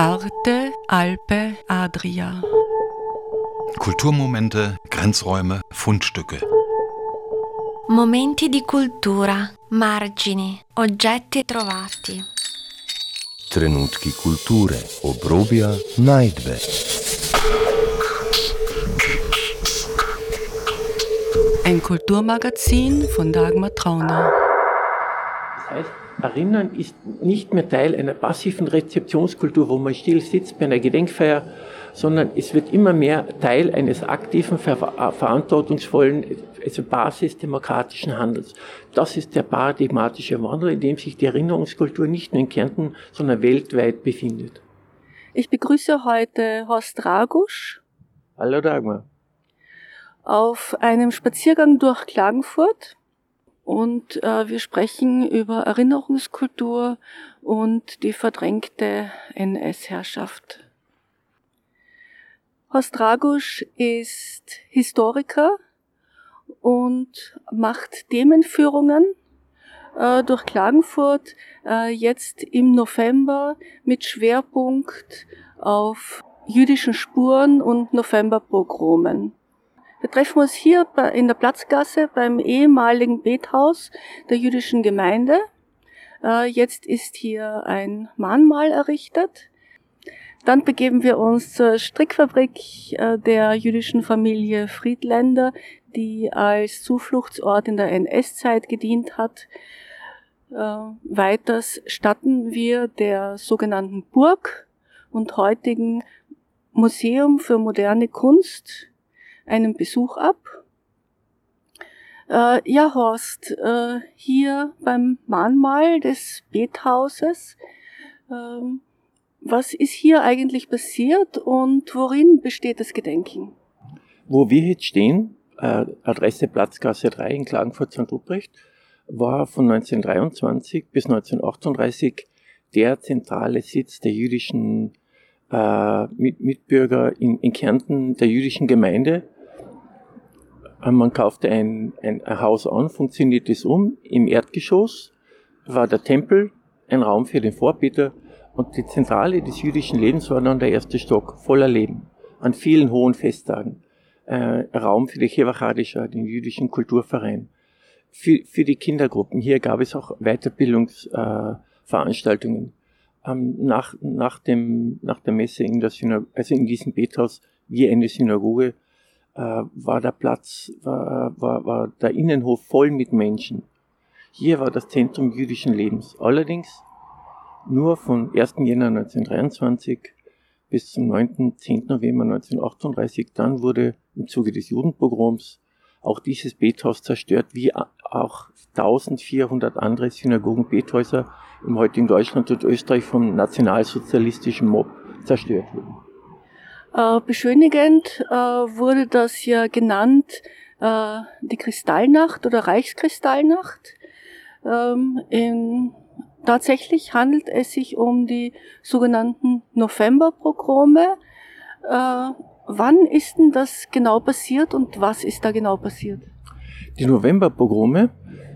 Arte, Alpe, Adria. Kulturmomente, Grenzräume, Fundstücke. Momenti di cultura, margini, oggetti trovati. Trenutki kulture, obrobja, najdbe. Ein Kulturmagazin von Dagmar Trauner. Das heißt, Erinnern ist nicht mehr Teil einer passiven Rezeptionskultur, wo man still sitzt bei einer Gedenkfeier, sondern es wird immer mehr Teil eines aktiven, ver verantwortungsvollen, also basisdemokratischen Handels. Das ist der paradigmatische Wandel, in dem sich die Erinnerungskultur nicht nur in Kärnten, sondern weltweit befindet. Ich begrüße heute Horst Ragusch. Hallo Dagmar. Auf einem Spaziergang durch Klagenfurt und äh, wir sprechen über Erinnerungskultur und die verdrängte NS-Herrschaft. Horst Dragusch ist Historiker und macht Themenführungen äh, durch Klagenfurt äh, jetzt im November mit Schwerpunkt auf jüdischen Spuren und Novemberpogromen. Wir treffen uns hier in der Platzgasse beim ehemaligen Bethaus der jüdischen Gemeinde. Äh, jetzt ist hier ein Mahnmal errichtet. Dann begeben wir uns zur Strickfabrik äh, der jüdischen Familie Friedländer, die als Zufluchtsort in der NS-Zeit gedient hat. Äh, weiters statten wir der sogenannten Burg und heutigen Museum für moderne Kunst einen Besuch ab. Äh, ja, Horst, äh, hier beim Mahnmal des Bethauses, äh, was ist hier eigentlich passiert und worin besteht das Gedenken? Wo wir jetzt stehen, äh, Adresse Platzgasse 3 in Klagenfurt St. Ruprecht, war von 1923 bis 1938 der zentrale Sitz der jüdischen äh, Mitbürger in, in Kärnten, der jüdischen Gemeinde man kaufte ein, ein, Haus an, funktioniert es um. Im Erdgeschoss war der Tempel, ein Raum für den Vorbeter und die Zentrale des jüdischen Lebens war dann der erste Stock, voller Leben, an vielen hohen Festtagen. Äh, Raum für die Chevachadischer, den jüdischen Kulturverein. Für, für die Kindergruppen. Hier gab es auch Weiterbildungsveranstaltungen. Äh, ähm, nach, nach, dem, nach der Messe in der Synag also in diesem Bethaus, wie eine Synagoge, äh, war der Platz, war, war, war der Innenhof voll mit Menschen. Hier war das Zentrum jüdischen Lebens. Allerdings nur von 1. Jänner 1923 bis zum 9. 10. November 1938. Dann wurde im Zuge des Judenpogroms auch dieses Bethaus zerstört, wie auch 1400 andere Synagogen, Bethäuser im heutigen Deutschland und Österreich vom nationalsozialistischen Mob zerstört wurden. Äh, beschönigend äh, wurde das ja genannt äh, die Kristallnacht oder Reichskristallnacht. Ähm, tatsächlich handelt es sich um die sogenannten Novemberpogrome. Wann ist denn das genau passiert und was ist da genau passiert? Die Novemberpogrome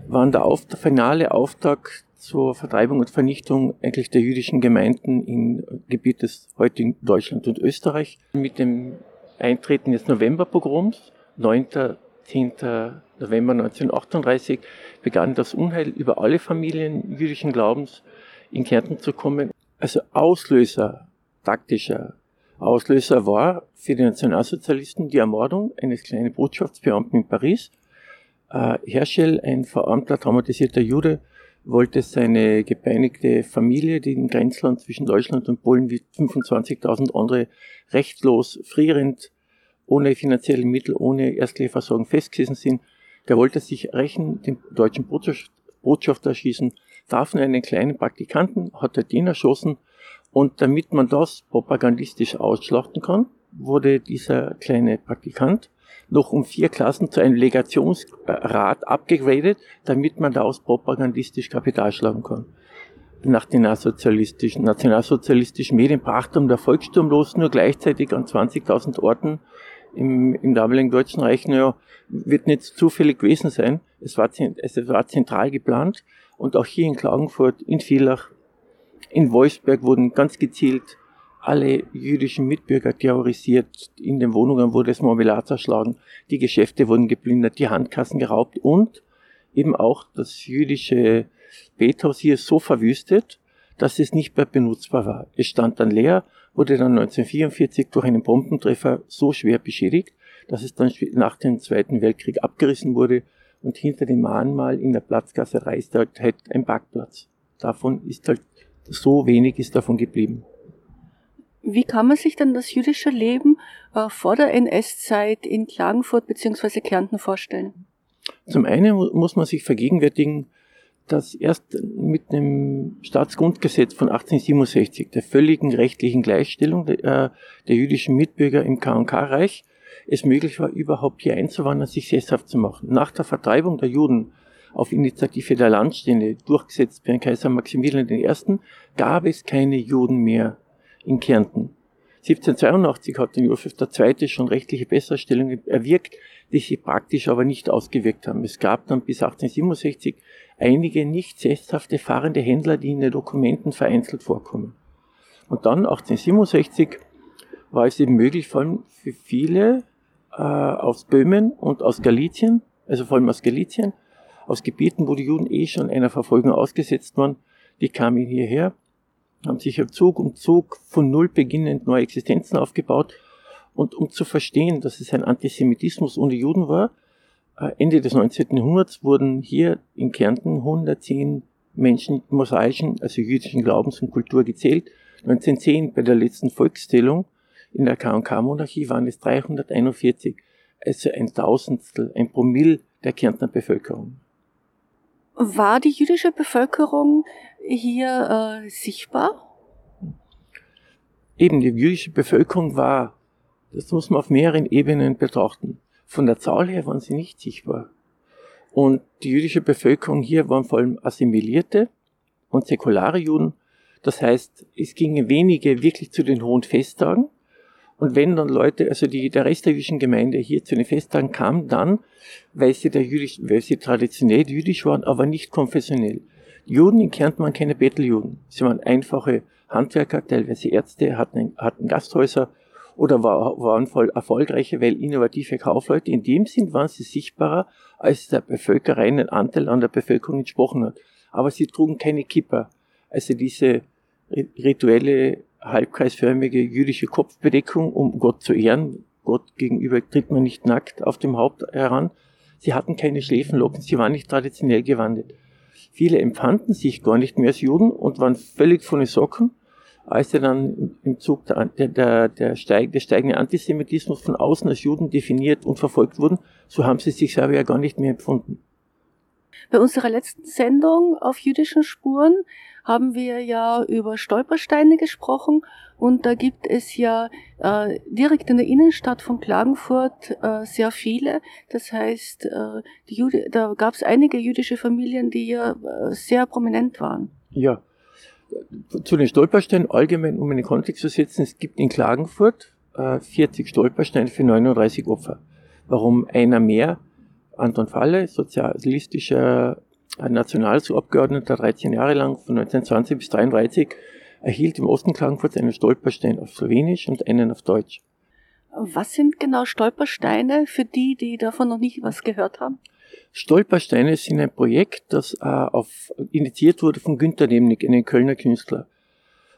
waren der finale Auftakt zur Vertreibung und Vernichtung eigentlich der jüdischen Gemeinden im Gebiet des heutigen Deutschland und Österreich. Mit dem Eintreten des Novemberpogroms, 9. 10. November 1938, begann das Unheil über alle Familien jüdischen Glaubens in Kärnten zu kommen. Also Auslöser, taktischer Auslöser war für die Nationalsozialisten die Ermordung eines kleinen Botschaftsbeamten in Paris. Äh, Herschel, ein verarmter, traumatisierter Jude, wollte seine gepeinigte Familie, die im Grenzland zwischen Deutschland und Polen wie 25.000 andere rechtlos, frierend, ohne finanzielle Mittel, ohne ärztliche Versorgung festgesessen sind, der wollte sich rächen, den deutschen Botschafter erschießen, darf nur einen kleinen Praktikanten, hat er den erschossen und damit man das propagandistisch ausschlachten kann, wurde dieser kleine Praktikant noch um vier Klassen zu einem Legationsrat abgegradet, damit man daraus propagandistisch Kapital schlagen kann. Nach den nationalsozialistischen, nationalsozialistischen Medien brach dann der Volkssturm los, nur gleichzeitig an 20.000 Orten im, im damaligen Deutschen Reich. Naja, wird nicht zufällig gewesen sein. Es war, es war zentral geplant und auch hier in Klagenfurt, in Villach, in Wolfsberg wurden ganz gezielt alle jüdischen Mitbürger terrorisiert. In den Wohnungen wurde das Marmelade zerschlagen, die Geschäfte wurden geplündert, die Handkassen geraubt und eben auch das jüdische Bethaus hier so verwüstet, dass es nicht mehr benutzbar war. Es stand dann leer, wurde dann 1944 durch einen Bombentreffer so schwer beschädigt, dass es dann nach dem Zweiten Weltkrieg abgerissen wurde und hinter dem Mahnmal in der Platzgasse halt, halt ein Parkplatz. Davon ist halt so wenig ist davon geblieben. Wie kann man sich denn das jüdische Leben äh, vor der NS-Zeit in Klagenfurt bzw. Kärnten vorstellen? Zum einen muss man sich vergegenwärtigen, dass erst mit dem Staatsgrundgesetz von 1867, der völligen rechtlichen Gleichstellung der, äh, der jüdischen Mitbürger im KK-Reich, es möglich war, überhaupt hier einzuwandern, sich sesshaft zu machen. Nach der Vertreibung der Juden auf Initiative der Landstände, durchgesetzt bei Kaiser Maximilian I., gab es keine Juden mehr in Kärnten. 1782 hat den Josef II. schon rechtliche Besserstellungen erwirkt, die sich praktisch aber nicht ausgewirkt haben. Es gab dann bis 1867 einige nicht sesshafte fahrende Händler, die in den Dokumenten vereinzelt vorkommen. Und dann 1867 war es eben möglich, vor allem für viele äh, aus Böhmen und aus Galizien, also vor allem aus Galizien, aus Gebieten, wo die Juden eh schon einer Verfolgung ausgesetzt waren, die kamen hierher, haben sich Zug um Zug von Null beginnend neue Existenzen aufgebaut. Und um zu verstehen, dass es ein Antisemitismus ohne Juden war, äh, Ende des 19. Jahrhunderts wurden hier in Kärnten 110 Menschen mosaischen, also jüdischen Glaubens und Kultur gezählt. 1910 bei der letzten Volkszählung in der K&K-Monarchie waren es 341, also ein Tausendstel, ein Promille der Kärntner Bevölkerung. War die jüdische Bevölkerung hier äh, sichtbar? Eben, die jüdische Bevölkerung war, das muss man auf mehreren Ebenen betrachten. Von der Zahl her waren sie nicht sichtbar. Und die jüdische Bevölkerung hier waren vor allem assimilierte und säkulare Juden. Das heißt, es gingen wenige wirklich zu den hohen Festtagen, und wenn dann Leute, also die, der Rest der jüdischen Gemeinde hier zu den Festtagen kam, dann, weil sie, der jüdisch, weil sie traditionell jüdisch waren, aber nicht konfessionell. Juden in Kärnten waren keine Betteljuden. Sie waren einfache Handwerker, teilweise Ärzte, hatten, hatten Gasthäuser oder war, waren voll erfolgreiche, weil innovative Kaufleute. In dem Sinn waren sie sichtbarer, als der bevölkerreinen Anteil an der Bevölkerung entsprochen hat. Aber sie trugen keine Kipper. Also diese rituelle halbkreisförmige jüdische Kopfbedeckung, um Gott zu ehren. Gott gegenüber tritt man nicht nackt auf dem Haupt heran. Sie hatten keine Schläfenlocken, sie waren nicht traditionell gewandet. Viele empfanden sich gar nicht mehr als Juden und waren völlig von den Socken, als sie dann im Zug der, der, der, steig, der steigende Antisemitismus von außen als Juden definiert und verfolgt wurden, so haben sie sich selber ja gar nicht mehr empfunden. Bei unserer letzten Sendung auf jüdischen Spuren haben wir ja über Stolpersteine gesprochen und da gibt es ja äh, direkt in der Innenstadt von Klagenfurt äh, sehr viele. Das heißt, äh, die Jude, da gab es einige jüdische Familien, die ja äh, sehr prominent waren. Ja, zu den Stolpersteinen allgemein, um in den Kontext zu setzen, es gibt in Klagenfurt äh, 40 Stolpersteine für 39 Opfer. Warum einer mehr? Anton Falle, sozialistischer Nationalabgeordneter, 13 Jahre lang, von 1920 bis 1933, erhielt im Osten Klagenfurt einen Stolperstein auf Slowenisch und einen auf Deutsch. Was sind genau Stolpersteine für die, die davon noch nicht was gehört haben? Stolpersteine sind ein Projekt, das äh, auf, initiiert wurde von Günter Nemnik, einem Kölner Künstler.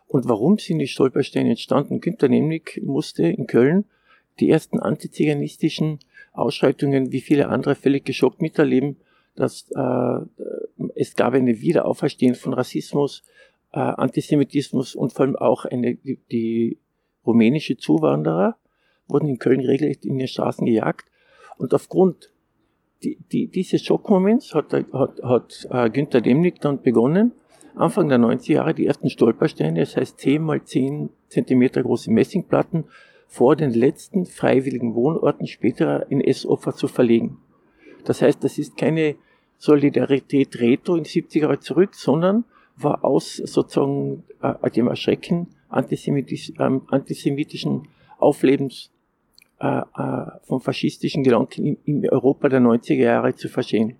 Und warum sind die Stolpersteine entstanden? Günter Nemnik musste in Köln die ersten antiziganistischen Ausschreitungen wie viele andere völlig geschockt miterleben, dass äh, es gab eine Wiederauferstehen von Rassismus, äh, Antisemitismus und vor allem auch eine, die, die rumänische Zuwanderer wurden in Köln regelrecht in den Straßen gejagt. Und aufgrund die, die, dieses Schockmoments hat, hat, hat äh, Günther Demnig dann begonnen, Anfang der 90er Jahre die ersten Stolpersteine, das heißt 10 mal 10 Zentimeter große Messingplatten, vor den letzten freiwilligen Wohnorten späterer NS-Opfer zu verlegen. Das heißt, das ist keine Solidarität Retro in die 70er Jahre zurück, sondern war aus sozusagen äh, dem Erschrecken antisemitisch, äh, antisemitischen Auflebens äh, äh, von faschistischen Gedanken in, in, Europa der 90er Jahre zu verstehen.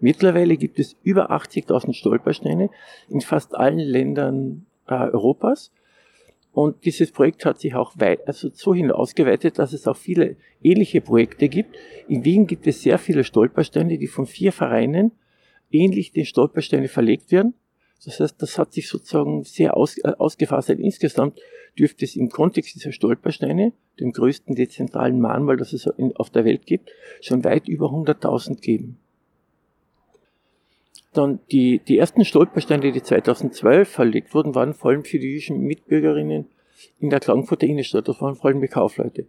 Mittlerweile gibt es über 80.000 Stolpersteine in fast allen Ländern äh, Europas Und dieses Projekt hat sich auch weit, also so hin ausgeweitet, dass es auch viele ähnliche Projekte gibt. In Wien gibt es sehr viele Stolpersteine, die von vier Vereinen ähnlich den Stolpersteine verlegt werden. Das heißt, das hat sich sozusagen sehr aus, äh, ausgefasst. Insgesamt dürfte es im Kontext dieser Stolpersteine, dem größten dezentralen Mahnmal, das es auf der Welt gibt, schon weit über 100.000 geben. Dann die, die ersten Stolpersteine, die 2012 verlegt wurden, waren vor allem für die jüdischen Mitbürgerinnen in der Klagenfurter Innenstadt. Das waren vor allem die Kaufleute.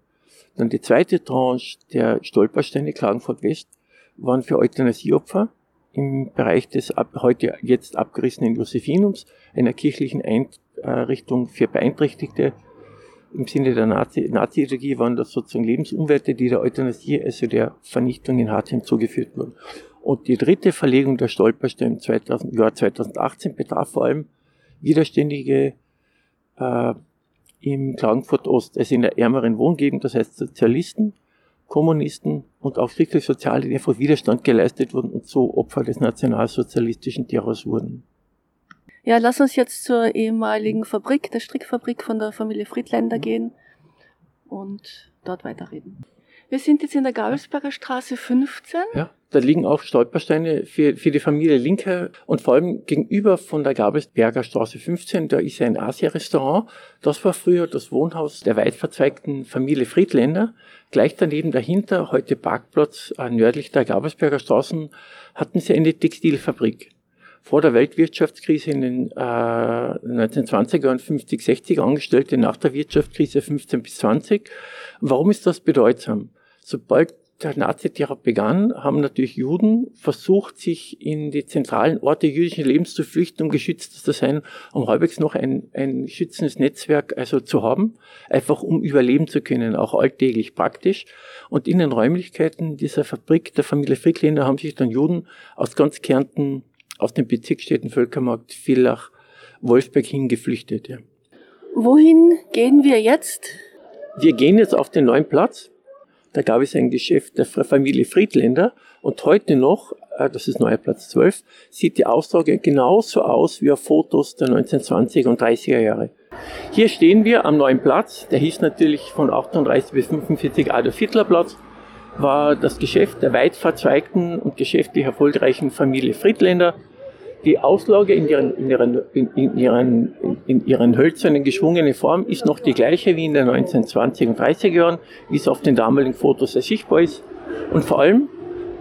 Dann die zweite Tranche der Stolpersteine Klagenfurt West waren für Euthanasieopfer im Bereich des ab, heute jetzt abgerissenen Josephinums, einer kirchlichen Einrichtung für Beeinträchtigte. Im Sinne der Nazi-Ideologie Nazi waren das sozusagen Lebensumwerte, die der Euthanasie, also der Vernichtung in Hartheim zugeführt wurden. Und die dritte Verlegung der Stolpersteine im 2000, Jahr 2018 betraf vor allem Widerständige äh, im Klagenfurt Ost, also in der ärmeren Wohngegend, das heißt Sozialisten, Kommunisten und auch Soziale, die einfach Widerstand geleistet wurden und so Opfer des nationalsozialistischen Terrors wurden. Ja, lass uns jetzt zur ehemaligen Fabrik, der Strickfabrik von der Familie Friedländer gehen und dort weiterreden. Wir sind jetzt in der Gabelsberger Straße 15. Ja, da liegen auch Stolpersteine für, für die Familie Linke und vor allem gegenüber von der Gabelsberger Straße 15, da ist ein Asia-Restaurant. Das war früher das Wohnhaus der weit verzweigten Familie Friedländer. Gleich daneben dahinter, heute Parkplatz äh, nördlich der Gabelsberger Straßen, hatten sie eine Textilfabrik vor der Weltwirtschaftskrise in den äh, 1920er und 50, 60er Angestellte, nach der Wirtschaftskrise 15 bis 20. Warum ist das bedeutsam? Sobald der Naziterror begann, haben natürlich Juden versucht, sich in die zentralen Orte jüdischen Lebens zu flüchten, um geschützt zu sein, um halbwegs noch ein, ein schützendes Netzwerk also zu haben, einfach um überleben zu können, auch alltäglich praktisch. Und in den Räumlichkeiten dieser Fabrik der Familie Frickländer haben sich dann Juden aus ganz Kärnten, aus den Bezirksstädten Völkermarkt, Villach, Wolfsberg hingeflüchtet. Ja. Wohin gehen wir jetzt? Wir gehen jetzt auf den neuen Platz da gab es ein Geschäft der Familie Friedländer und heute noch, äh, das ist neuer Platz 12, sieht die Aussage genauso aus wie auf Fotos der 1920er und 30er Jahre. Hier stehen wir am neuen Platz, der hieß natürlich von 38 bis 45 Adolf Hitler Platz, war das Geschäft der weit verzweigten und geschäftlich erfolgreichen Familie Friedländer die Auslage in ihren, in ihren, in ihren, in ihren hölzernen, geschwungenen Form ist noch die gleiche wie in den 1920er und 30er Jahren, wie es auf den damaligen Fotos ersichtbar ist. Und vor allem,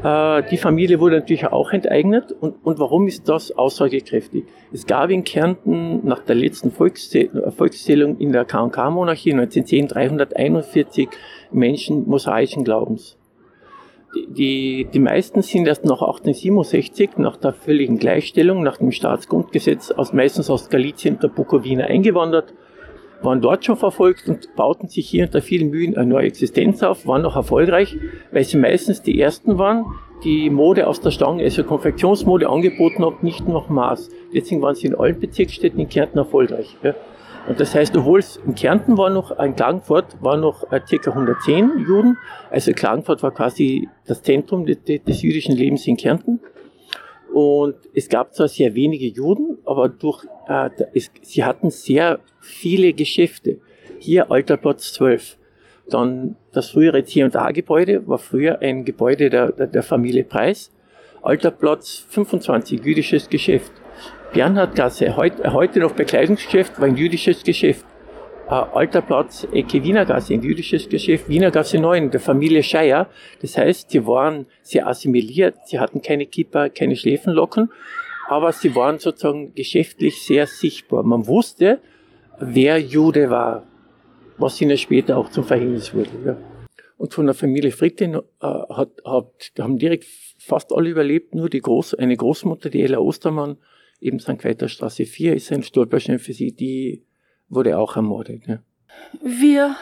äh, die Familie wurde natürlich auch enteignet. Und, und warum ist das aussagekräftig? Es gab in Kärnten nach der letzten Volkszählung in der K&K-Monarchie 1910 341 Menschen mosaischen Glaubens die, die meisten sind erst nach 1867, nach der völligen Gleichstellung, nach dem Staatsgrundgesetz, aus, meistens aus Galizien und der Bukowina eingewandert, waren dort schon verfolgt und bauten sich hier unter vielen Mühen eine neue Existenz auf, waren noch erfolgreich, weil sie meistens die ersten waren, die Mode aus der Stange, also Konfektionsmode angeboten haben, nicht nach Maß. Deswegen waren sie in allen Bezirksstädten in Kärnten erfolgreich. Ja. Und das heißt, obwohl es in Kärnten war noch, in Klagenfurt war noch ca. 110 Juden. Also Klagenfurt war quasi das Zentrum des, des jüdischen Lebens in Kärnten. Und es gab zwar sehr wenige Juden, aber durch, äh, es, sie hatten sehr viele Geschäfte. Hier Alter Platz 12. Dann das frühere C&A-Gebäude war früher ein Gebäude der, der, Familie Preis. Alter Platz 25, jüdisches Geschäft. Bernhardgasse, heute, heute noch Bekleidungsgeschäft, war ein jüdisches Geschäft. Äh, Alter Platz, Ecke Wienergasse, ein jüdisches Geschäft, Wienergasse 9, der Familie Scheier. Das heißt, sie waren sehr assimiliert, sie hatten keine Kipper, keine Schläfenlocken, aber sie waren sozusagen geschäftlich sehr sichtbar. Man wusste, wer Jude war, was ihnen später auch zum Verhängnis wurde. Ja. Und von der Familie Friedlin äh, hat, hat, haben direkt fast alle überlebt, nur die Groß, eine Großmutter, die Ella Ostermann, eben St. Queter Straße 4 ist ein Stolperstein für sie, die wurde auch ermordet. Ja. Wir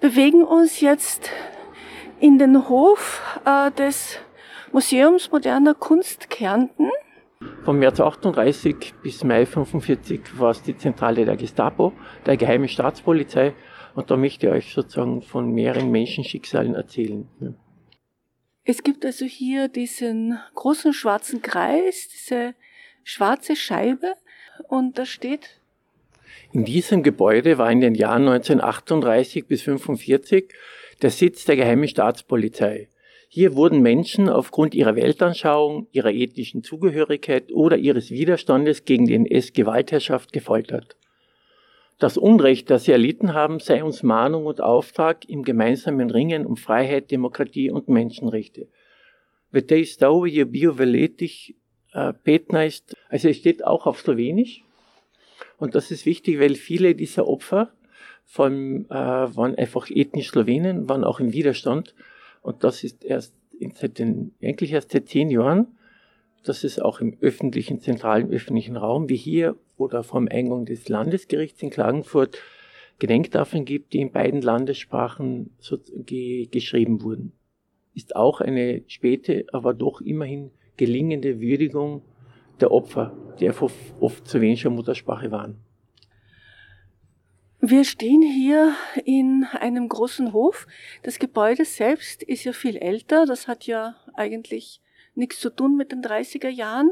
bewegen uns jetzt in den Hof äh, des Museums moderner Kunst Kärnten. Vom März 38 bis Mai 45 war es die Zentrale der Gestapo, der geheimen Staatspolizei. Und da möchte ich euch sozusagen von mehreren Menschenschicksalen erzählen. Ja. Es gibt also hier diesen großen schwarzen Kreis, diese schwarze Scheibe und da steht. In diesem Gebäude war in den Jahren 1938 bis 1945 der Sitz der Geheimen Staatspolizei. Hier wurden Menschen aufgrund ihrer Weltanschauung, ihrer ethnischen Zugehörigkeit oder ihres Widerstandes gegen die NS-Gewaltherrschaft gefoltert. Das Unrecht, das sie erlitten haben, sei uns Mahnung und Auftrag im gemeinsamen Ringen um Freiheit, Demokratie und Menschenrechte. Vetej stau je bio veletich Petna ist, also es steht auch auf Slowenisch. Und das ist wichtig, weil viele dieser Opfer allem, äh, waren einfach ethnisch Slowenen, waren auch im Widerstand. Und das ist erst seit den, eigentlich erst seit zehn Jahren, dass es auch im öffentlichen, zentralen öffentlichen Raum, wie hier oder vom Eingang des Landesgerichts in Klagenfurt, Gedenktafeln gibt, die in beiden Landessprachen so ge geschrieben wurden. Ist auch eine späte, aber doch immerhin gelingende Würdigung der Opfer, die einfach oft zu wenig Muttersprache waren. Wir stehen hier in einem großen Hof. Das Gebäude selbst ist ja viel älter. Das hat ja eigentlich nichts zu tun mit den 30er Jahren.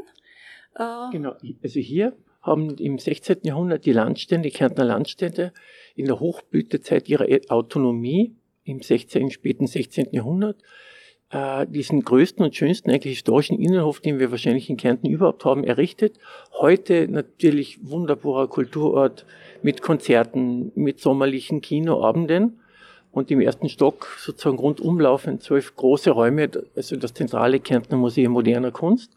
Äh genau, also hier haben im 16. Jahrhundert die Landstände, die Kärntner Landstände, in der Hochblütezeit ihrer Autonomie im 16., späten 16. Jahrhundert äh, diesen größten und schönsten eigentlich historischen Innenhof, den wir wahrscheinlich in Kärnten überhaupt haben, errichtet. Heute natürlich wunderbarer Kulturort mit Konzerten, mit sommerlichen Kinoabenden und im ersten Stock sozusagen rundum laufen zwölf große Räume, also das zentrale Kärntner Museum moderner Kunst.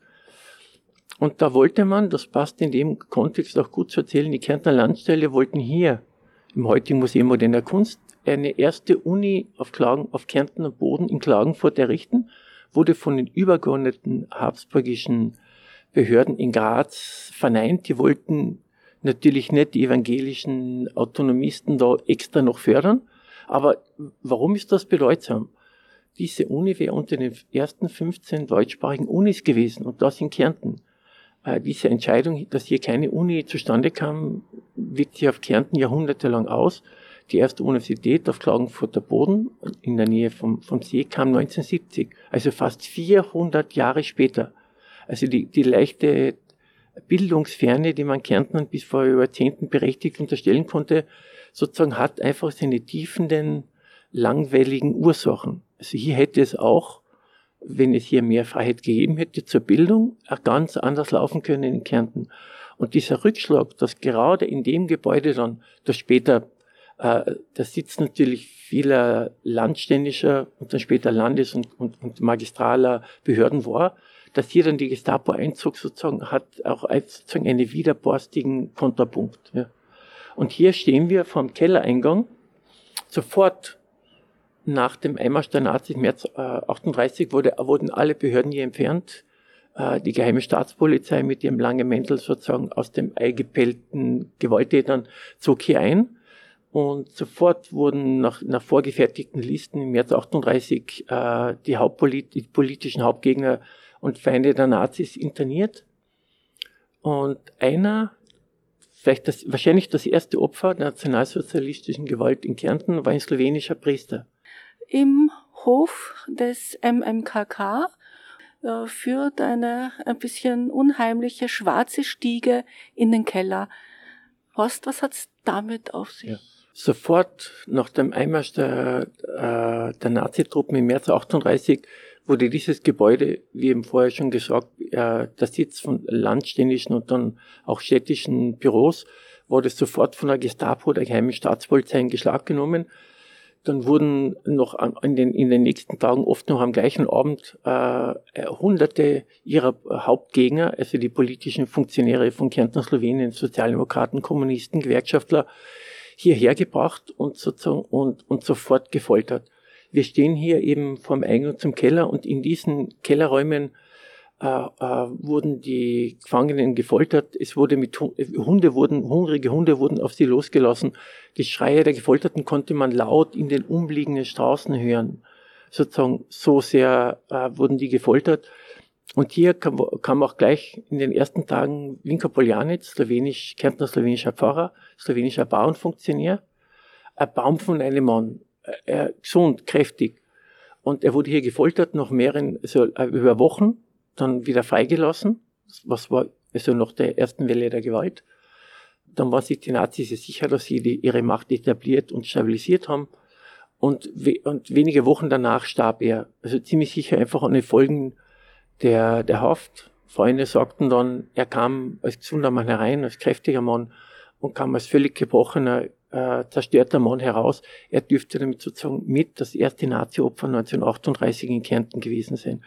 Und da wollte man, das passt in dem Kontext auch gut zu erzählen, die Kärntner Landstelle wollten hier im heutigen Museum moderner Kunst eine erste Uni auf, Klagen, auf Kärntner Boden in Klagenfurt errichten, wurde von den übergeordneten habsburgischen Behörden in Graz verneint. Die wollten natürlich nicht die evangelischen Autonomisten da extra noch fördern. Aber warum ist das bedeutsam? Diese Uni wäre unter den ersten 15 deutschsprachigen Unis gewesen und das in Kärnten. Äh, diese Entscheidung, dass hier keine Uni zustande kam, wirkt sich auf Kärnten jahrhundertelang aus. Die erste Universität auf Klagenfurter Boden in der Nähe vom, vom See kam 1970, also fast 400 Jahre später. Also die, die leichte Bildungsferne, die man Kärntnern bis vor Jahrzehnten berechtigt unterstellen konnte, sozusagen hat einfach seine tiefenden, langweiligen Ursachen. Also hier hätte es auch, wenn es hier mehr Freiheit gegeben hätte zur Bildung, ganz anders laufen können in Kärnten. Und dieser Rückschlag, dass gerade in dem Gebäude dann, das später äh, der Sitz natürlich vieler landständischer und dann später Landes- und, und, und magistraler Behörden war, dass hier dann die Gestapo einzog sozusagen, hat auch sozusagen einen widerborstigen Kontrapunkt. Ja. Und hier stehen wir vom Kellereingang, sofort nach dem Einmarsch der Nazis, März äh, 38, wurde, wurden alle Behörden hier entfernt. Äh, die geheime Staatspolizei mit ihrem langen Mäntel sozusagen aus dem Ei gepellten Gewalttätern zog hier ein. Und sofort wurden nach, nach vorgefertigten Listen im März 38 äh, die, Hauptpolit die politischen Hauptgegner und Feinde der Nazis interniert. Und einer, vielleicht das, wahrscheinlich das erste Opfer der nationalsozialistischen Gewalt in Kärnten, war ein slowenischer Priester. Im Hof des MMKK äh, führt eine ein bisschen unheimliche schwarze Stiege in den Keller. Horst, was hat's damit auf sich? Ja. Sofort nach dem Einmarsch der, äh, der Nazitruppen im März 38 wurde dieses Gebäude, wie eben vorher schon gesagt, äh, der Sitz von landständischen und dann auch städtischen Büros, wurde sofort von der Gestapo, der geheimen Staatspolizei in Geschlag genommen. Dann wurden noch in den, in den nächsten Tagen, oft noch am gleichen Abend, äh, hunderte ihrer Hauptgegner, also die politischen Funktionäre von Kärnten, Slowenien, Sozialdemokraten, Kommunisten, Gewerkschaftler, hierher gebracht und sozusagen und, und sofort gefoltert. Wir stehen hier eben vom Eingang zum Keller und in diesen Kellerräumen äh, äh, wurden die Gefangenen gefoltert. Es wurde mit Hunde wurden hungrige Hunde wurden auf sie losgelassen. Die Schreie der Gefolterten konnte man laut in den umliegenden Straßen hören. Sozusagen so sehr äh, wurden die gefoltert. Und hier kam, kam auch gleich in den ersten Tagen Vinko Poljanec, slowenisch, Kärntner slowenischer Pfarrer, slowenischer Bauernfunktionär, ein Baum von einem Mann, äh, gesund, kräftig. Und er wurde hier gefoltert nach mehreren, also äh, über Wochen, dann wieder freigelassen, was war also nach der ersten Welle der Gewalt. dann waren sich die Nazis sicher, dass sie die, ihre Macht etabliert und stabilisiert haben. Und, we und wenige Wochen danach starb er. Also ziemlich sicher einfach an den Folgen der, der Haft. Freunde sagten dann, er kam als gesunder Mann herein, als kräftiger Mann und kam als völlig gebrochener, äh, zerstörter Mann heraus. Er dürfte damit sozusagen mit das erste Nazi-Opfer 1938 in Kärnten gewesen sein.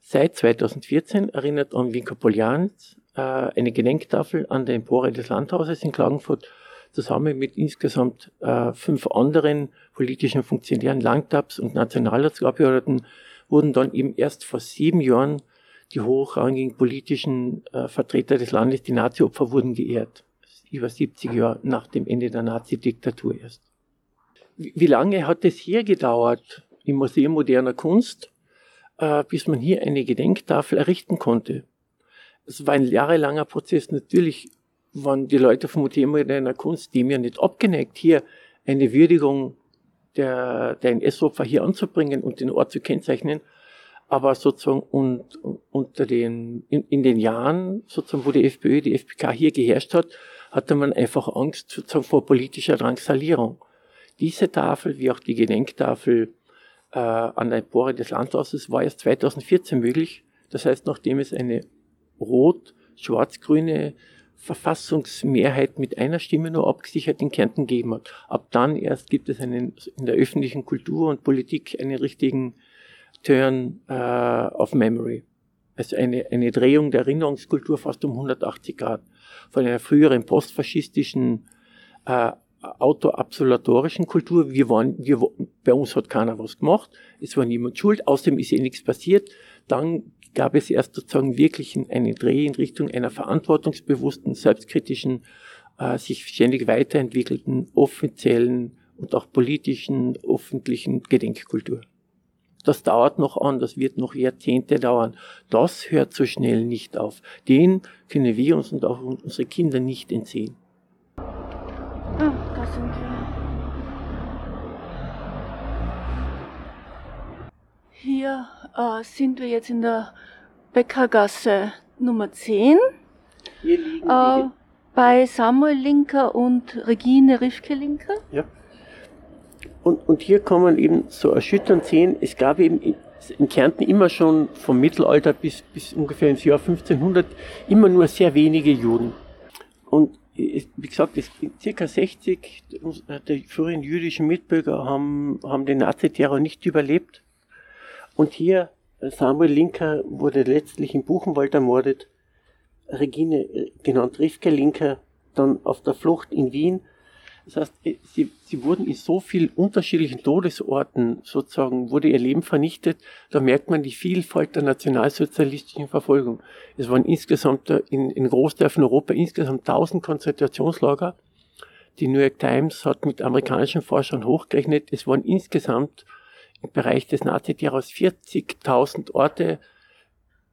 Seit 2014 erinnert an Winko Poljans äh, eine Gedenktafel an der Empore des Landhauses in Klagenfurt zusammen mit insgesamt äh, fünf anderen politischen Funktionären, Landtabs und Nationalratsabgeordneten wurden dann eben erst vor sieben Jahren die hochrangigen politischen äh, Vertreter des Landes, die Nazi-Opfer, wurden geehrt. Über 70 Jahre nach dem Ende der Nazi-Diktatur erst. Wie, lange hat es hier gedauert im Museum moderner Kunst, äh, bis man hier eine Gedenktafel errichten konnte? Es war ein jahrelanger Prozess. Natürlich waren die Leute vom Museum moderner Kunst dem ja nicht abgeneigt, hier eine Würdigung der, der NS-Opfer hier anzubringen und den Ort zu kennzeichnen. Aber sozusagen und, unter den, in, in den Jahren, sozusagen, wo die FPÖ, die FPK hier geherrscht hat, hatte man einfach Angst sozusagen vor politischer Drangsalierung. Diese Tafel, wie auch die Gedenktafel äh, an der Empore des Landhauses, war erst 2014 möglich. Das heißt, nachdem es eine rot-schwarz-grüne Verfassungsmehrheit mit einer Stimme nur abgesichert in Kärnten gegeben hat. Ab dann erst gibt es einen, in der öffentlichen Kultur und Politik einen richtigen Turn äh, of Memory. Also eine, eine Drehung der Erinnerungskultur fast um 180 Grad. Von einer früheren postfaschistischen äh, autoabsolatorischen Kultur. Wir waren, wir, bei uns hat keiner was gemacht. Es war niemand schuld. Außerdem ist eh nichts passiert. Dann gab es erst sozusagen wirklich einen Dreh in Richtung einer verantwortungsbewussten, selbstkritischen, äh, sich ständig weiterentwickelten, offiziellen und auch politischen, öffentlichen Gedenkkultur. Das dauert noch an, das wird noch Jahrzehnte dauern. Das hört so schnell nicht auf. Den können wir uns und auch unsere Kinder nicht entziehen. Ah, da sind wir. Hier äh, sind wir jetzt in der Bäckergasse Nummer 10 Hier liegen äh, bei Samuel Linker und Regine Rifke-Linker. Ja. Und, und hier kann man eben so erschütternd sehen, es gab eben in, Kärnten immer schon vom Mittelalter bis, bis ungefähr ins Jahr 1500 immer nur sehr wenige Juden. Und wie gesagt, es, circa 60 der früheren jüdischen Mitbürger haben, haben den Naziterror nicht überlebt. Und hier, Samuel Linker wurde letztlich in Buchenwald ermordet, Regine, äh, genannt Rivke Linker, dann auf der Flucht in Wien das heißt, äh, sie, sie wurden in so vielen unterschiedlichen Todesorten sozusagen, wurde ihr Leben vernichtet. Da merkt man die Vielfalt der nationalsozialistischen Verfolgung. Es waren insgesamt in, in Großdörfern Europa insgesamt 1000 Konzentrationslager. Die New York Times hat mit amerikanischen Forschern hochgerechnet, es waren insgesamt im Bereich des Naziterrors 40.000 Orte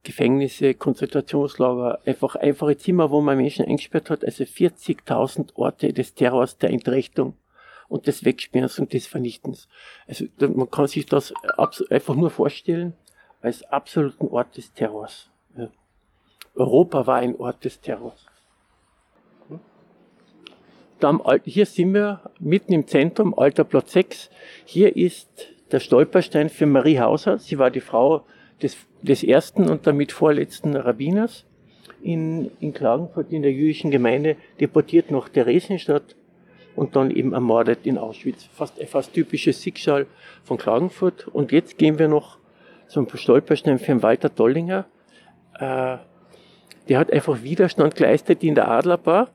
Gefängnisse, Konzentrationslager, einfach einfache Zimmer, wo man Menschen eingesperrt hat, also 40.000 Orte des Terrors, der Entrechtung und des Wegsperrens und des Vernichtens. Also man kann sich das einfach nur vorstellen als absoluten Ort des Terrors. Europa war ein Ort des Terrors. hier sind wir mitten im Zentrum, Alter Platz 6. Hier ist der Stolperstein für Marie Hauser. Sie war die Frau des, des ersten und damit vorletzten Rabbiners in, in Klagenfurt in der jüdischen Gemeinde, deportiert nach Theresienstadt und dann eben ermordet in Auschwitz. Fast, fast typisches Schicksal von Klagenfurt. Und jetzt gehen wir noch zum Stolperstein für Walter Dollinger. Äh, der hat einfach Widerstand geleistet in der Adlerbar.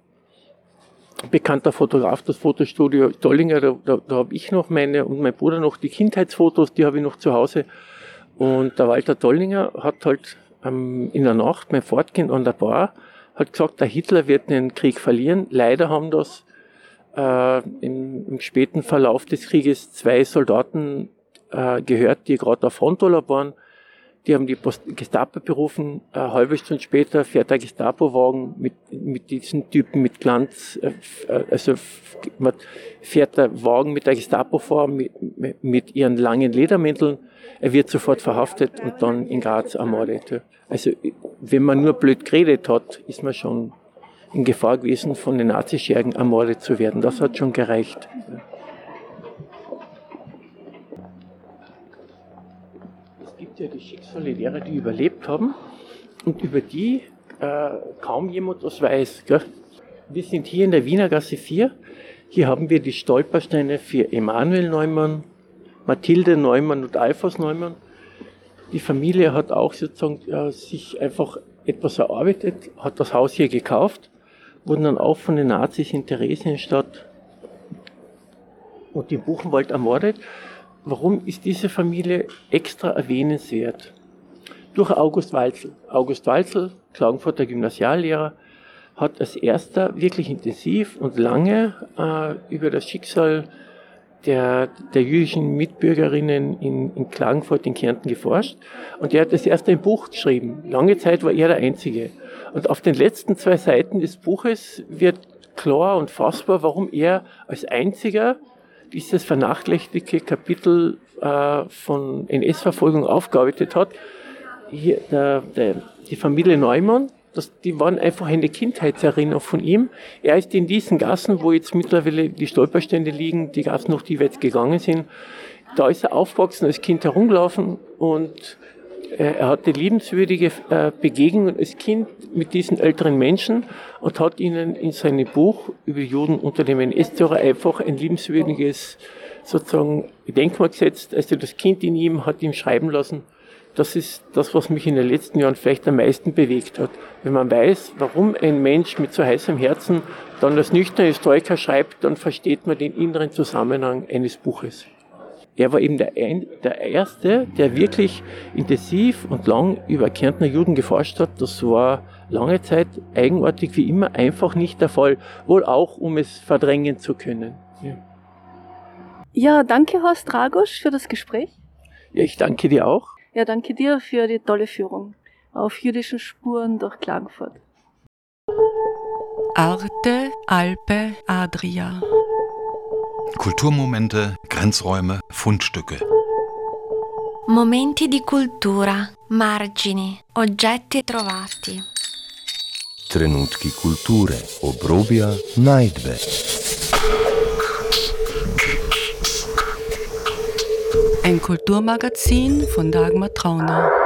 Bekannter Fotograf, das Fotostudio Dollinger, da, da, da habe ich noch meine und mein Bruder noch die Kindheitsfotos, die habe ich noch zu Hause. Und der Walter Dollinger hat halt ähm, in der Nacht beim Fortgehen an der Bar hat gesagt, der Hitler wird den Krieg verlieren. Leider haben das äh, im, im, späten Verlauf des Krieges zwei Soldaten äh, gehört, die gerade auf Frontola waren die haben die Gestapo berufen. Eine halbe Stunde später fährt der Gestapo-Wagen mit, mit diesen Typen mit Glanz, äh, also fährt der Wagen mit der Gestapo vor, mit, mit ihren langen Ledermänteln. Er wird sofort verhaftet und dann in Graz ermordet. Also, wenn man nur blöd geredet hat, ist man schon in Gefahr gewesen, von den Nazischergen ermordet zu werden. Das hat schon gereicht. Gibt ja die Schicksale derer, die überlebt haben und über die äh, kaum jemand was weiß. Gell? Wir sind hier in der Wiener Gasse 4. Hier haben wir die Stolpersteine für Emanuel Neumann, Mathilde Neumann und Alphas Neumann. Die Familie hat auch sozusagen ja, sich einfach etwas erarbeitet, hat das Haus hier gekauft, wurden dann auch von den Nazis in Theresienstadt und in Buchenwald ermordet. Warum ist diese Familie extra erwähnenswert? Durch August Walzel. August Walzel, Klagenfurter Gymnasiallehrer, hat als erster wirklich intensiv und lange äh, über das Schicksal der, der jüdischen Mitbürgerinnen in, in Klagenfurt in Kärnten geforscht und er hat das erste ein Buch geschrieben. Lange Zeit war er der Einzige. Und auf den letzten zwei Seiten des Buches wird klar und fassbar, warum er als einziger dieses vernachlässigte Kapitel äh, von NS-Verfolgung aufgearbeitet hat. Hier, der, der, die Familie Neumann, das, die waren einfach eine Kindheitserinnerung von ihm. Er ist in diesen Gassen, wo jetzt mittlerweile die Stolperstände liegen, die Gassen noch, die wir jetzt gegangen sind, da ist er aufgewachsen als Kind herumgelaufen und er hatte liebenswürdige äh, Begegnungen als Kind mit diesen älteren Menschen und hat ihnen in seinem Buch über Juden unter dem NS-Terror einfach ein liebenswürdiges sozusagen Denkmal gesetzt. Also das Kind in ihm hat ihm schreiben lassen, das ist das, was mich in den letzten Jahren vielleicht am meisten bewegt hat. Wenn man weiß, warum ein Mensch mit so heißem Herzen dann als nüchterner Historiker schreibt, dann versteht man den inneren Zusammenhang eines Buches. Er war eben der, ein, der Erste, der wirklich intensiv und lang über Kärntner Juden geforscht hat. Das war lange Zeit eigenartig wie immer einfach nicht der Fall. Wohl auch, um es verdrängen zu können. Ja, Ja, danke Horst Dragosch für das Gespräch. ja ich danke dir auch. Ja, danke dir für die tolle Führung auf jüdischen Spuren durch Klagenfurt. Arte, Alpe, Adria. Kulturmomente, Grenzräume, Fundstücke. Momenti di cultura, margini, oggetti trovati. Trenutki kulture, obrobja, najdbe. Ein Kulturmagazin von Dagmar Trauner.